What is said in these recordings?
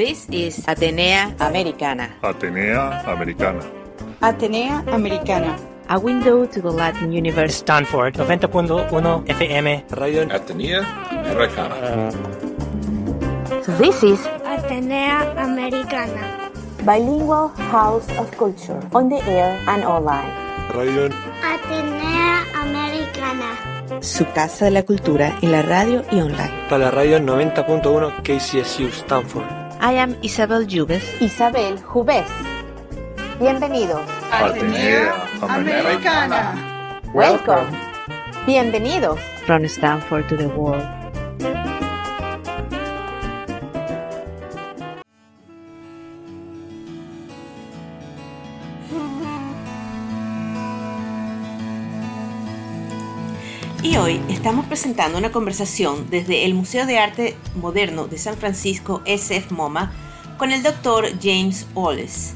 This is Atenea Americana. Atenea Americana. Atenea Americana. A window to the Latin universe. Stanford 90.1 FM. Radio Atenea Americana. This is Atenea Americana. Bilingual House of Culture, on the air and online. Radio Atenea Americana. Su casa de la cultura en la radio y online. Para la radio 90.1 KCSU Stanford. I am Isabel Jubes. Isabel Jubes. Bienvenidos. Atenea Americana. Welcome. Bienvenidos. From Stanford to the world. Estamos presentando una conversación desde el Museo de Arte Moderno de San Francisco SF MoMA con el doctor James Wallace.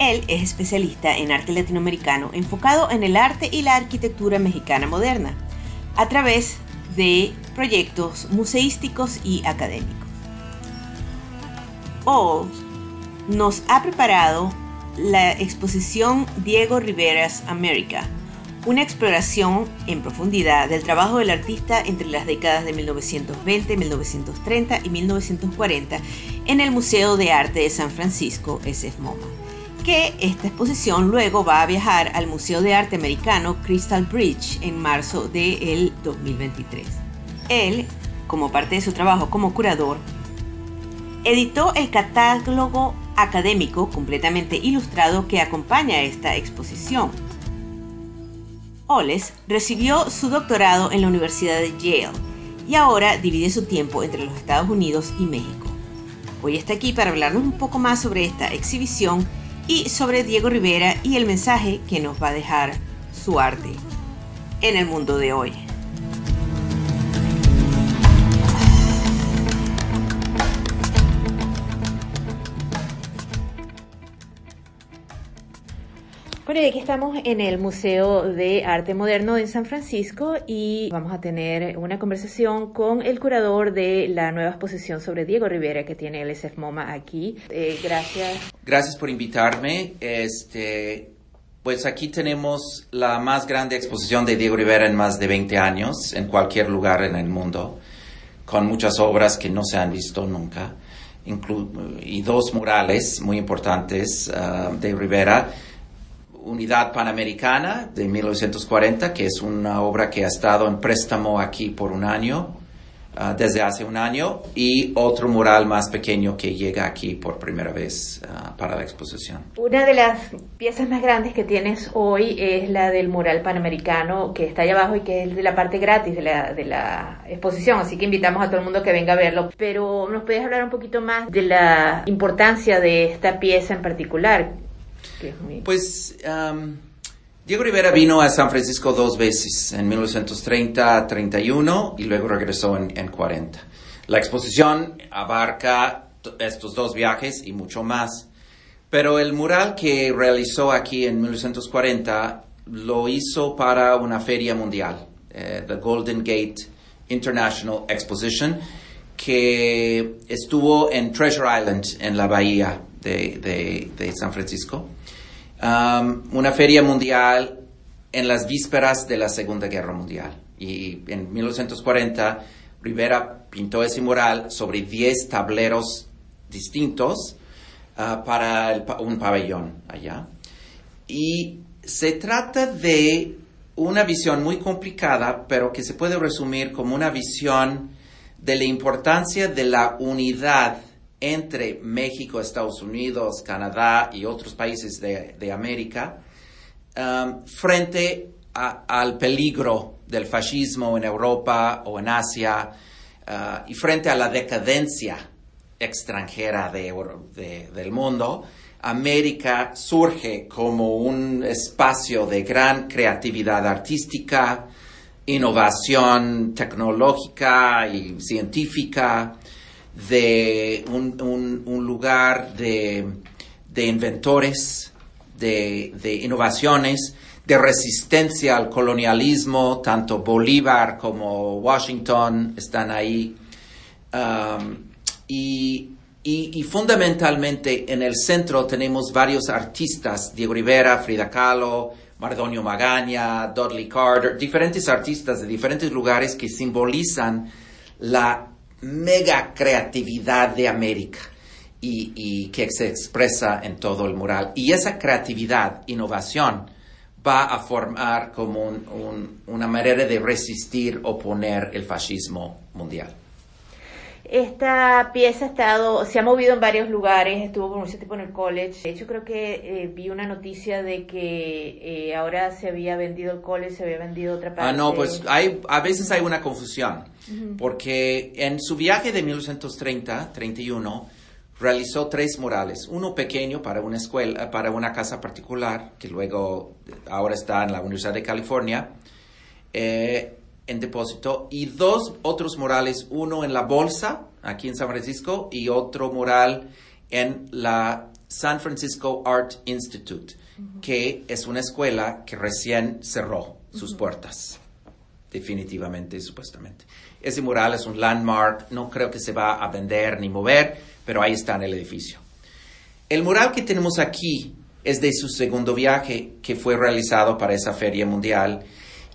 Él es especialista en arte latinoamericano enfocado en el arte y la arquitectura mexicana moderna a través de proyectos museísticos y académicos. All nos ha preparado la exposición Diego Rivera's America, una exploración en profundidad del trabajo del artista entre las décadas de 1920, 1930 y 1940 en el Museo de Arte de San Francisco, SF MoMA. Que esta exposición luego va a viajar al Museo de Arte Americano Crystal Bridge en marzo del 2023. Él, como parte de su trabajo como curador, editó el catálogo académico completamente ilustrado que acompaña esta exposición. Oles recibió su doctorado en la Universidad de Yale y ahora divide su tiempo entre los Estados Unidos y México. Hoy está aquí para hablarnos un poco más sobre esta exhibición y sobre Diego Rivera y el mensaje que nos va a dejar su arte en el mundo de hoy. Bueno, y aquí estamos en el Museo de Arte Moderno en San Francisco y vamos a tener una conversación con el curador de la nueva exposición sobre Diego Rivera que tiene el SF MoMA aquí. Eh, gracias. Gracias por invitarme. Este, pues aquí tenemos la más grande exposición de Diego Rivera en más de 20 años en cualquier lugar en el mundo, con muchas obras que no se han visto nunca, y dos murales muy importantes uh, de Rivera. Unidad Panamericana de 1940, que es una obra que ha estado en préstamo aquí por un año, uh, desde hace un año, y otro mural más pequeño que llega aquí por primera vez uh, para la exposición. Una de las piezas más grandes que tienes hoy es la del mural panamericano que está allá abajo y que es de la parte gratis de la, de la exposición, así que invitamos a todo el mundo que venga a verlo. Pero nos puedes hablar un poquito más de la importancia de esta pieza en particular. Pues Diego Rivera vino a San Francisco dos veces, en 1930-31 y luego regresó en, en 40. La exposición abarca estos dos viajes y mucho más. Pero el mural que realizó aquí en 1940 lo hizo para una feria mundial, eh, the Golden Gate International Exposition, que estuvo en Treasure Island, en la bahía de, San Francisco. Una feria mundial en las vísperas de la Segunda Guerra Mundial. Y en 1940, Rivera pintó ese mural sobre 10 tableros distintos uh, para un pabellón allá. Y se trata de una visión muy complicada, pero que se puede resumir como una visión de la importancia de la unidad entre México, Estados Unidos, Canadá y otros países de, América um, frente al peligro del fascismo en Europa o en Asia uh, y frente a la decadencia extranjera de, de, del mundo, América surge como un espacio de gran creatividad artística, innovación tecnológica y científica, de un, un, lugar de, de inventores, de, de, innovaciones, de resistencia al colonialismo, tanto Bolívar como Washington están ahí. Um, y, Y, y fundamentalmente en el centro tenemos varios artistas, Diego Rivera, Frida Kahlo, Mardonio Magaña, Dudley Carter, diferentes artistas de diferentes lugares que simbolizan la mega creatividad de América y, que se expresa en todo el mural. Y esa creatividad, innovación, va a formar como un- una manera de resistir, oponer el fascismo mundial. Esta pieza ha estado, se ha movido en varios lugares, estuvo por mucho tiempo en el college. De hecho, creo que eh, vi una noticia de que eh, ahora se había vendido el college, se había vendido otra parte. Ah, no, pues hay, a veces hay una confusión, porque en su viaje de 1930-31 realizó tres murales, uno pequeño para una escuela, para una casa particular, que luego ahora está en la Universidad de California, eh, en depósito, y dos otros murales, uno en la Bolsa, aquí en San Francisco, y otro mural en la San Francisco Art Institute, que es una escuela que recién cerró sus puertas, definitivamente, supuestamente. Ese mural es un landmark, no creo que se va a vender ni mover, pero ahí está en el edificio. El mural que tenemos aquí es de su segundo viaje que fue realizado para esa feria mundial.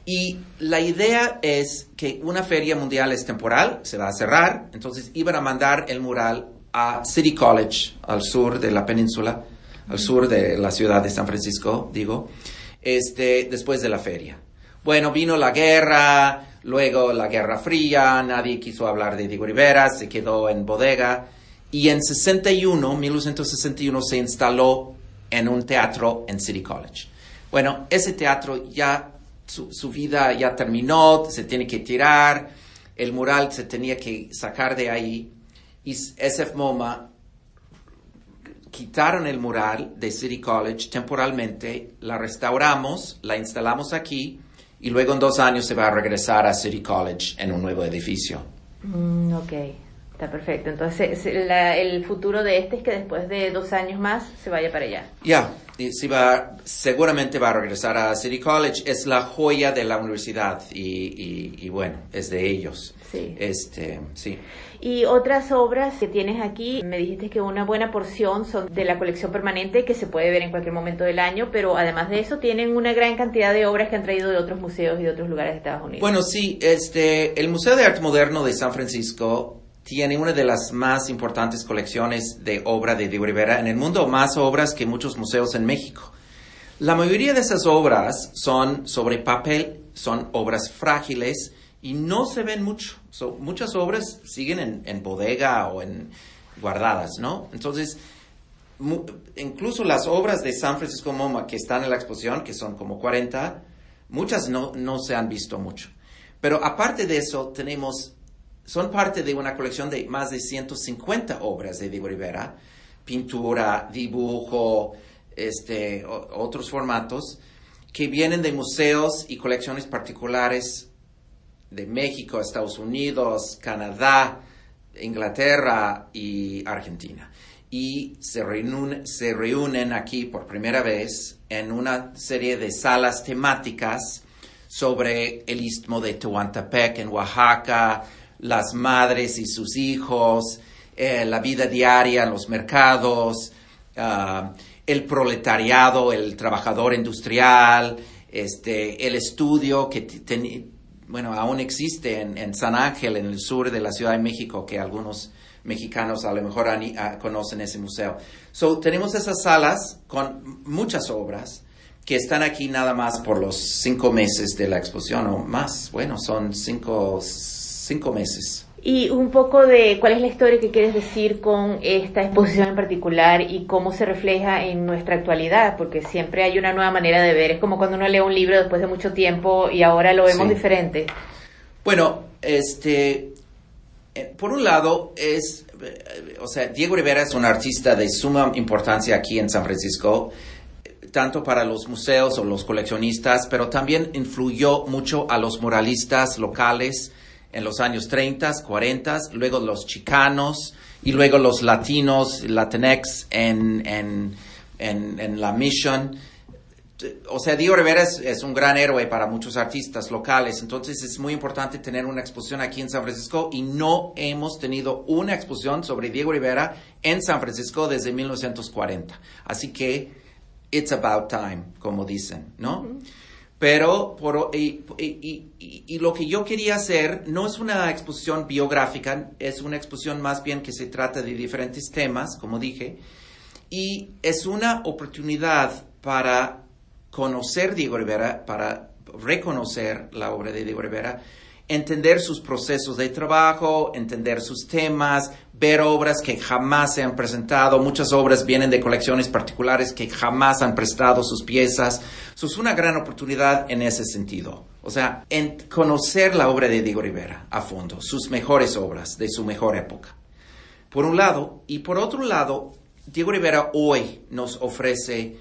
Y la idea es que una feria mundial es temporal, se va a cerrar, entonces iban a mandar el mural a City College, al sur de la península, al sur de la ciudad de San Francisco, digo, este, después de la feria. Bueno, vino la guerra, luego la Guerra Fría, nadie quiso hablar de Diego Rivera, se quedó en bodega. Y en 61, 1961, se instaló en un teatro en City College. Bueno, ese teatro ya, su, su vida ya terminó, se tiene que tirar, el mural se tenía que sacar de ahí. Y SF MoMA quitaron el mural de City College temporalmente, la restauramos, la instalamos aquí y luego en dos años se va a regresar a City College en un nuevo edificio. Mm, ok, está perfecto. Entonces, la- el futuro de este es que después de dos años más se vaya para allá. Ya, sí va, seguramente va a regresar a City College. Es la joya de la universidad y, y- y bueno, es de ellos. Sí. Este, sí. Y otras obras que tienes aquí, me dijiste que una buena porción son de la colección permanente que se puede ver en cualquier momento del año, pero además de eso tienen una gran cantidad de obras que han traído de otros museos y de otros lugares de Estados Unidos. Bueno, sí, este, el Museo de Arte Moderno de San Francisco tiene una de las más importantes colecciones de obra de Rivera en el mundo, más obras que muchos museos en México. La mayoría de esas obras son sobre papel, son obras frágiles y no se ven mucho. So, muchas obras siguen en, bodega o en guardadas, ¿no? Entonces, incluso las obras de San Francisco MoMA que están en la exposición, que son como 40, muchas no, no se han visto mucho. Pero aparte de eso, tenemos, son parte de una colección de más de 150 obras de Diego Rivera, pintura, dibujo, este, otros formatos, que vienen de museos y colecciones particulares de México, Estados Unidos, Canadá, Inglaterra y Argentina. Y se reúnen, se reúnen aquí por primera vez en una serie de salas temáticas sobre el istmo de Tehuantepec en Oaxaca, las madres y sus hijos, eh, la vida diaria los mercados, ah, el proletariado, el trabajador industrial, este, el estudio que t- teni- bueno, aún existe en, San Ángel, en el sur de la Ciudad de México, que algunos mexicanos a lo mejor ah, conocen ese museo. So, tenemos esas salas con muchas obras que están aquí nada más por los cinco meses de la exposición o más. Bueno, son cinco, cinco meses. Y un poco de cuál es la historia que quieres decir con esta exposición en particular y cómo se refleja en nuestra actualidad, porque siempre hay una nueva manera de ver. Es como cuando uno lee un libro después de mucho tiempo y ahora lo vemos Sí. diferente. Bueno, este, eh, por un lado es, eh, o sea, Diego Rivera es un artista de suma importancia aquí en San Francisco, eh, tanto para los museos o los coleccionistas, pero también influyó mucho a los muralistas locales en los años 30, 40, luego los chicanos y luego los latinos, Latinx en, en, en, la Mission o sea, Diego Rivera es, un gran héroe para muchos artistas locales, entonces es muy importante tener una exposición aquí en San Francisco y no hemos tenido una exposición sobre Diego Rivera en San Francisco desde 1940. Así que, it's about time, como dicen, ¿no? Pero, por, y, y, y, y, lo que yo quería hacer no es una exposición biográfica, es una exposición más bien que se trata de diferentes temas, como dije, y es una oportunidad para conocer Diego Rivera, para reconocer la obra de Diego Rivera, entender sus procesos de trabajo, entender sus temas, ver obras que jamás se han presentado. Muchas obras vienen de colecciones particulares que jamás han prestado sus piezas. Eso es una gran oportunidad en ese sentido. O sea, conocer la obra de Diego Rivera a fondo, sus mejores obras de su mejor época. Por un lado, y por otro lado, Diego Rivera hoy nos ofrece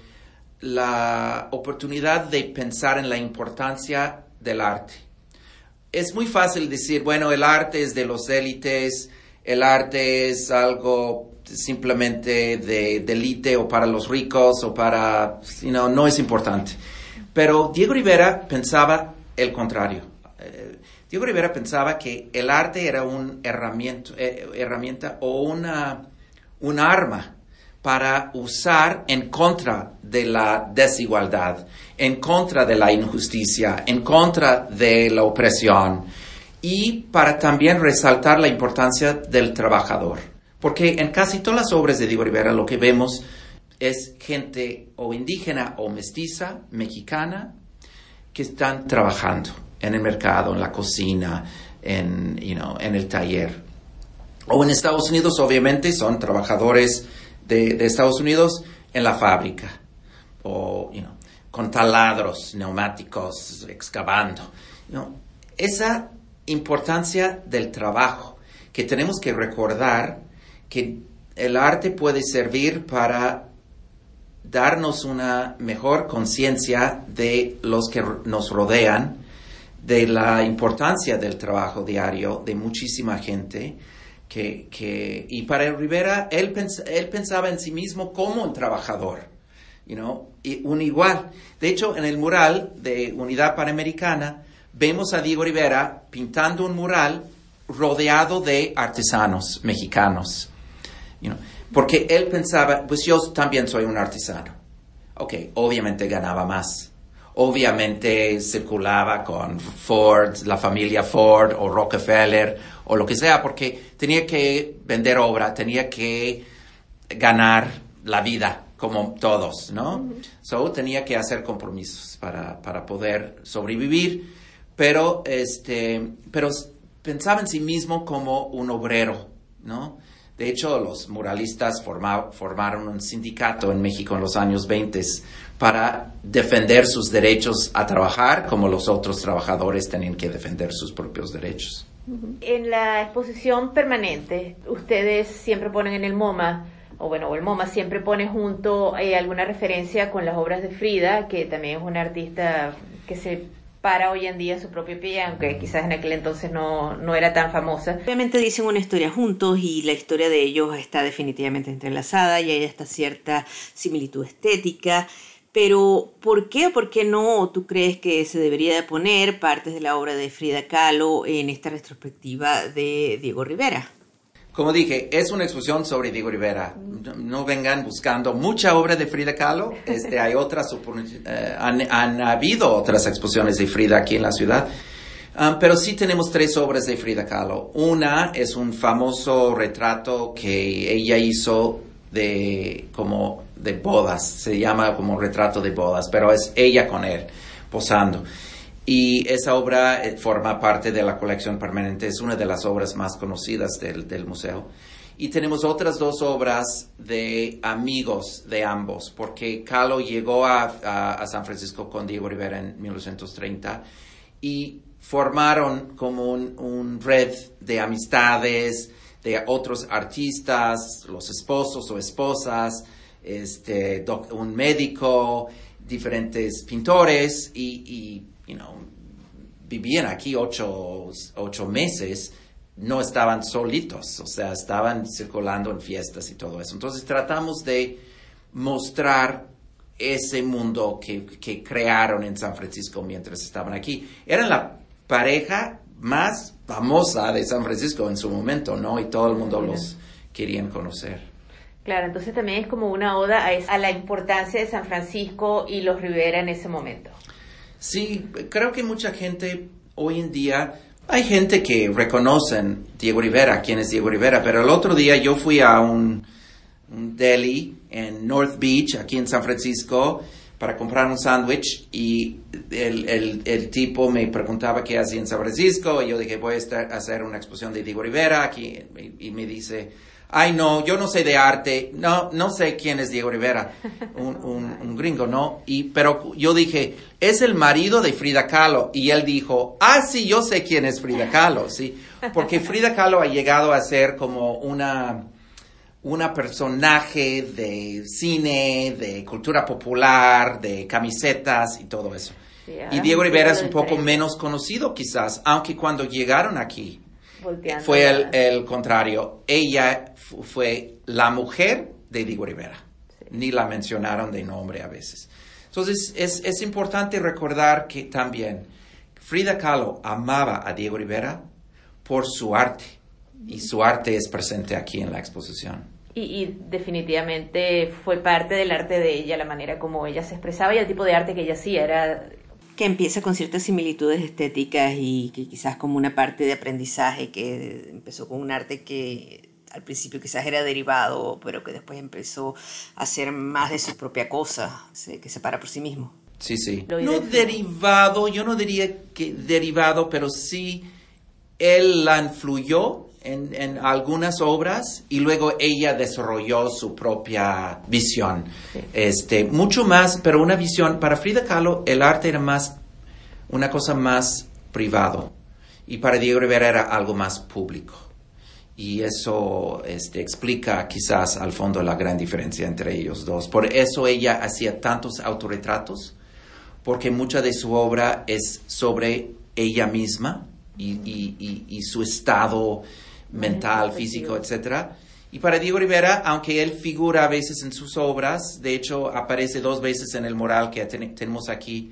la oportunidad de pensar en la importancia del arte. Es muy fácil decir, bueno, el arte es de los élites, el arte es algo simplemente de, de élite o para los ricos o para, you know, no es importante. Pero Diego Rivera pensaba el contrario. Eh, Diego Rivera pensaba que el arte era una herramienta, eh, herramienta o una, un arma para usar en contra de la desigualdad, en contra de la injusticia, en contra de la opresión y para también resaltar la importancia del trabajador. Porque en casi todas las obras de Diego Rivera lo que vemos es gente o indígena o mestiza, mexicana, que están trabajando en el mercado, en la cocina, en, you know, en el taller. O en Estados Unidos, obviamente, son trabajadores de, Estados Unidos en la fábrica o con taladros neumáticos excavando. Esa importancia del trabajo que tenemos que recordar que el arte puede servir para darnos una mejor conciencia de los que nos rodean, de la importancia del trabajo diario de muchísima gente que, que, y para Rivera, él, pens, él pensaba en sí mismo como un trabajador, you y un igual. De hecho, en el mural de Unidad Panamericana, vemos a Diego Rivera pintando un mural rodeado de artesanos mexicanos. You porque él pensaba, pues yo también soy un artesano. Ok, obviamente ganaba más. Obviamente circulaba con Ford, la familia Ford o Rockefeller o lo que sea, porque tenía que vender obra, tenía que ganar la vida como todos, ¿no? So tenía que hacer compromisos para, para poder sobrevivir, pero, este, pero pensaba en sí mismo como un obrero, ¿no? De hecho, los muralistas forma, formaron un sindicato en México en los años 20 para defender sus derechos a trabajar, como los otros trabajadores tenían que defender sus propios derechos. En la exposición permanente, ustedes siempre ponen en el MoMA, o bueno, el MoMA siempre pone junto eh, alguna referencia con las obras de Frida, que también es una artista que se para hoy en día su propio pie, aunque quizás en aquel entonces no, no era tan famosa. Obviamente dicen una historia juntos y la historia de ellos está definitivamente entrelazada y hay esta cierta similitud estética. Pero, ¿por qué o por qué no tú crees que se debería de poner partes de la obra de Frida Kahlo en esta retrospectiva de Diego Rivera? Como dije, es una exposición sobre Diego Rivera. No vengan buscando mucha obra de Frida Kahlo. Este, hay otras, eh, han, habido otras exposiciones de Frida aquí en la ciudad. Um, pero sí tenemos tres obras de Frida Kahlo. Una es un famoso retrato que ella hizo de como de bodas, se llama como retrato de bodas, pero es ella con él posando. Y esa obra eh, forma parte de la colección permanente, es una de las obras más conocidas del, del museo. Y tenemos otras dos obras de amigos de ambos, porque Kahlo llegó a, a, a, San Francisco con Diego Rivera en 1930 y formaron como un, un red de amistades, de otros artistas, los esposos o esposas, este, un médico, diferentes pintores y, y you know, vivían aquí ocho, ocho meses, no estaban solitos, o sea, estaban circulando en fiestas y todo eso. Entonces tratamos de mostrar ese mundo que, que crearon en San Francisco mientras estaban aquí. Eran la pareja más famosa de San Francisco en su momento, ¿no? Y todo el mundo los querían conocer. Claro, entonces también es como una oda a, la importancia de San Francisco y los Rivera en ese momento. Sí, creo que mucha gente hoy en día, hay gente que reconocen Diego Rivera, quién es Diego Rivera, pero el otro día yo fui a un, deli en North Beach, aquí en San Francisco, para comprar un sándwich y el, tipo me preguntaba qué hacía en San Francisco y yo dije voy a estar, hacer una exposición de Diego Rivera aquí y me dice ay no, yo no sé de arte, no, no sé quién es Diego Rivera, un, un, un, gringo, ¿no? Y, pero yo dije, es el marido de Frida Kahlo, y él dijo, ah, sí, yo sé quién es Frida Kahlo, sí, porque Frida Kahlo ha llegado a ser como una, una personaje de cine, de cultura popular, de camisetas y todo eso. Sí, y Diego Rivera es un poco menos conocido quizás, aunque cuando llegaron aquí, Volteando fue el, el, contrario. Ella fue la mujer de Diego Rivera. Sí. Ni la mencionaron de nombre a veces. Entonces es, es, importante recordar que también Frida Kahlo amaba a Diego Rivera por su arte. Y su arte es presente aquí en la exposición. Y, y, definitivamente fue parte del arte de ella, la manera como ella se expresaba y el tipo de arte que ella hacía. Era que empieza con ciertas similitudes estéticas y que quizás como una parte de aprendizaje que empezó con un arte que al principio quizás era derivado, pero que después empezó a hacer más de su propia cosa, que se para por sí mismo. Sí, sí. No derivado, yo no diría que derivado, pero sí él la influyó en, en, algunas obras y luego ella desarrolló su propia visión. Sí. Este, mucho más, pero una visión, para Frida Kahlo el arte era más, una cosa más privado y para Diego Rivera era algo más público. Y eso este, explica quizás al fondo la gran diferencia entre ellos dos. Por eso ella hacía tantos autorretratos, porque mucha de su obra es sobre ella misma y, y, y, y su estado mental, físico, etc. Y para Diego Rivera, aunque él figura a veces en sus obras, de hecho aparece dos veces en el mural que ten tenemos aquí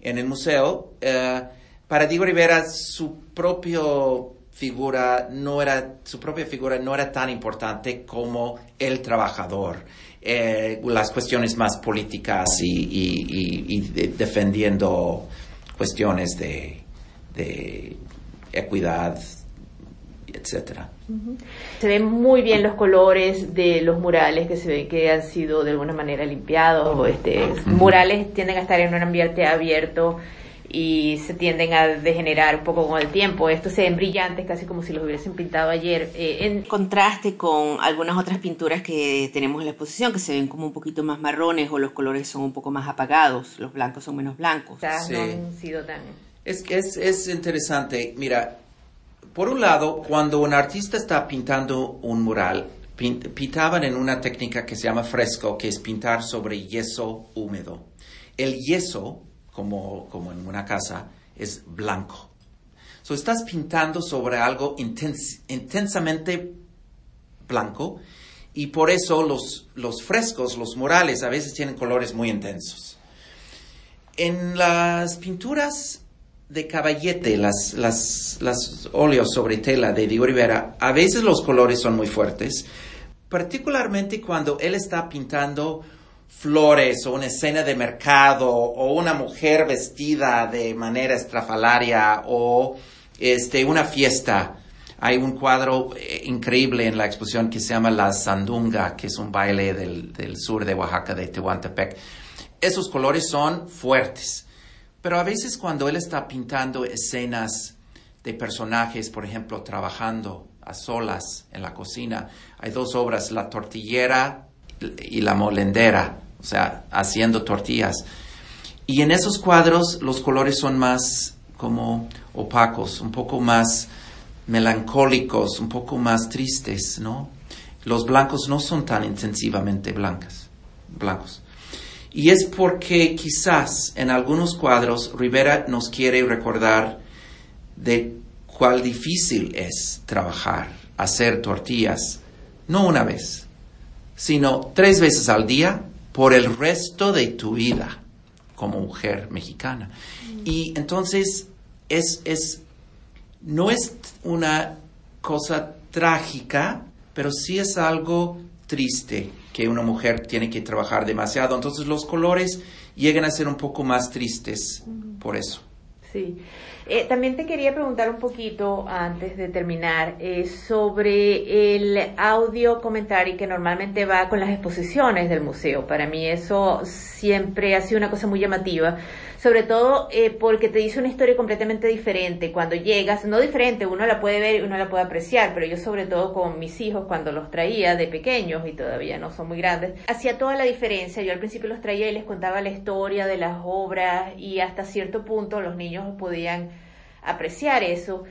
en el museo, uh, para Diego Rivera su propio figura no era su propia figura no era tan importante como el trabajador eh, las cuestiones más políticas y, y, y, y de, defendiendo cuestiones de, de equidad etcétera. Se ven muy bien los colores de los murales que se ven que han sido de alguna manera limpiados. Este, Murales tienden a estar en un ambiente abierto y se tienden a degenerar un poco con el tiempo. Estos se ven brillantes, casi como si los hubiesen pintado ayer. Eh, en contraste con algunas otras pinturas que tenemos en la exposición, que se ven como un poquito más marrones o los colores son un poco más apagados, los blancos son menos blancos. Sí. No han sido tan... Es, es, es interesante. Mira, por un lado, cuando un artista está pintando un mural, pintaban en una técnica que se llama fresco, que es pintar sobre yeso húmedo. El yeso, como, como en una casa, es blanco. So, estás pintando sobre algo intens intensamente blanco y por eso los, los frescos, los murales, a veces tienen colores muy intensos. En las pinturas de caballete, las, las, las óleos sobre tela de Diego Rivera, a veces los colores son muy fuertes, particularmente cuando él está pintando flores o una escena de mercado o una mujer vestida de manera estrafalaria o este, una fiesta. Hay un cuadro eh, increíble en la exposición que se llama La Sandunga, que es un baile del, del sur de Oaxaca, de Tehuantepec. Esos colores son fuertes. Pero a veces cuando él está pintando escenas de personajes, por ejemplo, trabajando a solas en la cocina, hay dos obras, La tortillera y La molendera, o sea, haciendo tortillas. Y en esos cuadros los colores son más como opacos, un poco más melancólicos, un poco más tristes, ¿no? Los blancos no son tan intensivamente blancas, blancos. Y es porque quizás en algunos cuadros Rivera nos quiere recordar de cuál difícil es trabajar, hacer tortillas, no una vez, sino tres veces al día por el resto de tu vida como mujer mexicana. Y entonces es, es, no es una cosa trágica, pero sí es algo triste que una mujer tiene que trabajar demasiado. Entonces los colores llegan a ser un poco más tristes por eso. Sí. Eh, también te quería preguntar un poquito antes de terminar eh, sobre el audio comentario que normalmente va con las exposiciones del museo. Para mí eso siempre ha sido una cosa muy llamativa, sobre todo eh, porque te dice una historia completamente diferente cuando llegas, no diferente, uno la puede ver uno la puede apreciar, pero yo sobre todo con mis hijos cuando los traía de pequeños y todavía no son muy grandes, hacía toda la diferencia. Yo al principio los traía y les contaba la historia de las obras y hasta cierto punto los niños podían apreciar eso,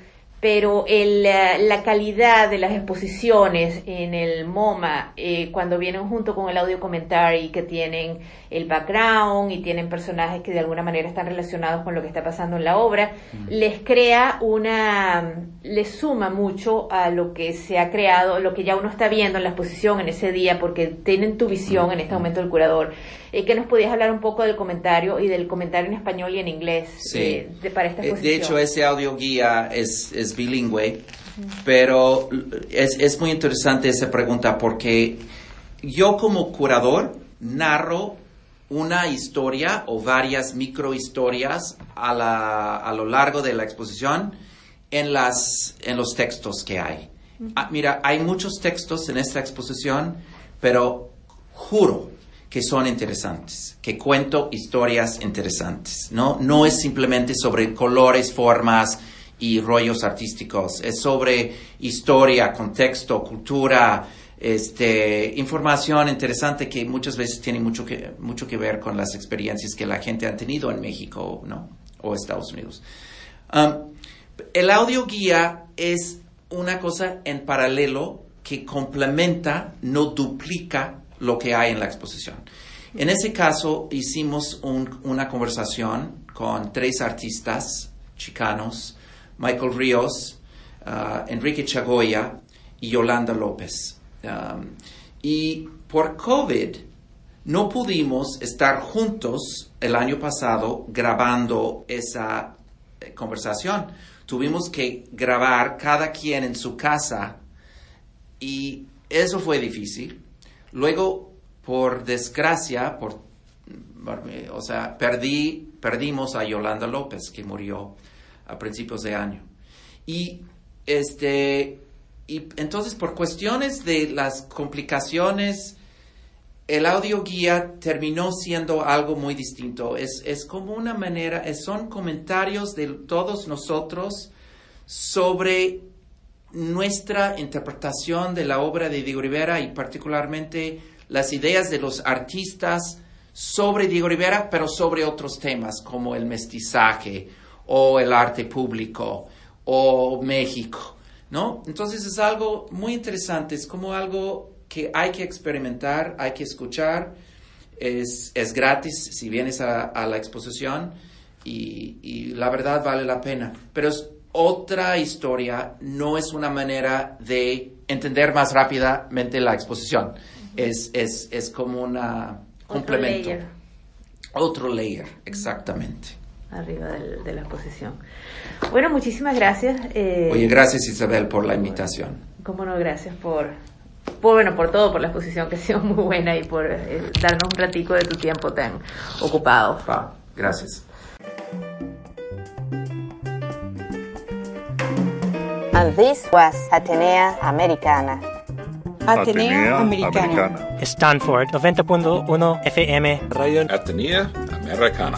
pero el, la, la calidad de las exposiciones en el MoMA, eh, cuando vienen junto con el audio commentary, que tienen el background y tienen personajes que de alguna manera están relacionados con lo que está pasando en la obra, les crea una, les suma mucho a lo que se ha creado, lo que ya uno está viendo en la exposición en ese día, porque tienen tu visión en este momento del curador. Eh, que nos podías hablar un poco del comentario y del comentario en español y en inglés Sí. eh, de, para esta Eh, exposición. De hecho, ese audio guía es, es bilingüe, pero es, es muy interesante esa pregunta porque yo como curador narro una historia o varias microhistorias a, la, a lo largo de la exposición en, las, en los textos que hay. Ah, mira, hay muchos textos en esta exposición, pero juro que son interesantes, que cuento historias interesantes, ¿no? No es simplemente sobre colores, formas y rollos artísticos, es sobre historia, contexto, cultura, este, información interesante que muchas veces tiene mucho que, mucho que ver con las experiencias que la gente ha tenido en México, ¿no? O Estados Unidos. Um, el audio guía es una cosa en paralelo que complementa, no duplica lo que hay en la exposición. En ese caso hicimos un- una conversación con tres artistas chicanos, Michael Ríos, ah, Enrique Chagoya y Yolanda López. Y por COVID no pudimos estar juntos el año pasado grabando esa eh, conversación. Tuvimos que grabar cada quien en su casa y eso fue difícil. Luego, por desgracia, por, o sea, perdí, perdimos a Yolanda López, que murió a principios de año. Y este, y entonces por cuestiones de las complicaciones, el audio guía terminó siendo algo muy distinto. Es, es como una manera, es- son comentarios de todos nosotros sobre nuestra interpretación de la obra de Diego Rivera y particularmente las ideas de los artistas sobre Diego Rivera, pero sobre otros temas como el mestizaje o el arte público o México, ¿no? Entonces es algo muy interesante, es como algo que hay que experimentar, hay que escuchar, es, es gratis si vienes a, a la exposición y, y la verdad vale la pena, pero es otra historia, no es una manera de entender más rápidamente la exposición, es, es, es como Otro complemento. layer Otro layer, exactamente. Arriba del- de la exposición. Bueno, muchísimas gracias. eh, Oye, gracias Isabel por la invitación. Cómo no, gracias por, por, bueno, por todo, por la exposición que ha sido muy buena y por eh, darnos un ratico de tu tiempo tan ocupado. Va, gracias. And this was Atenea Americana. Atenea Americana. Stanford 90.1 FM Radio Atenea Americana.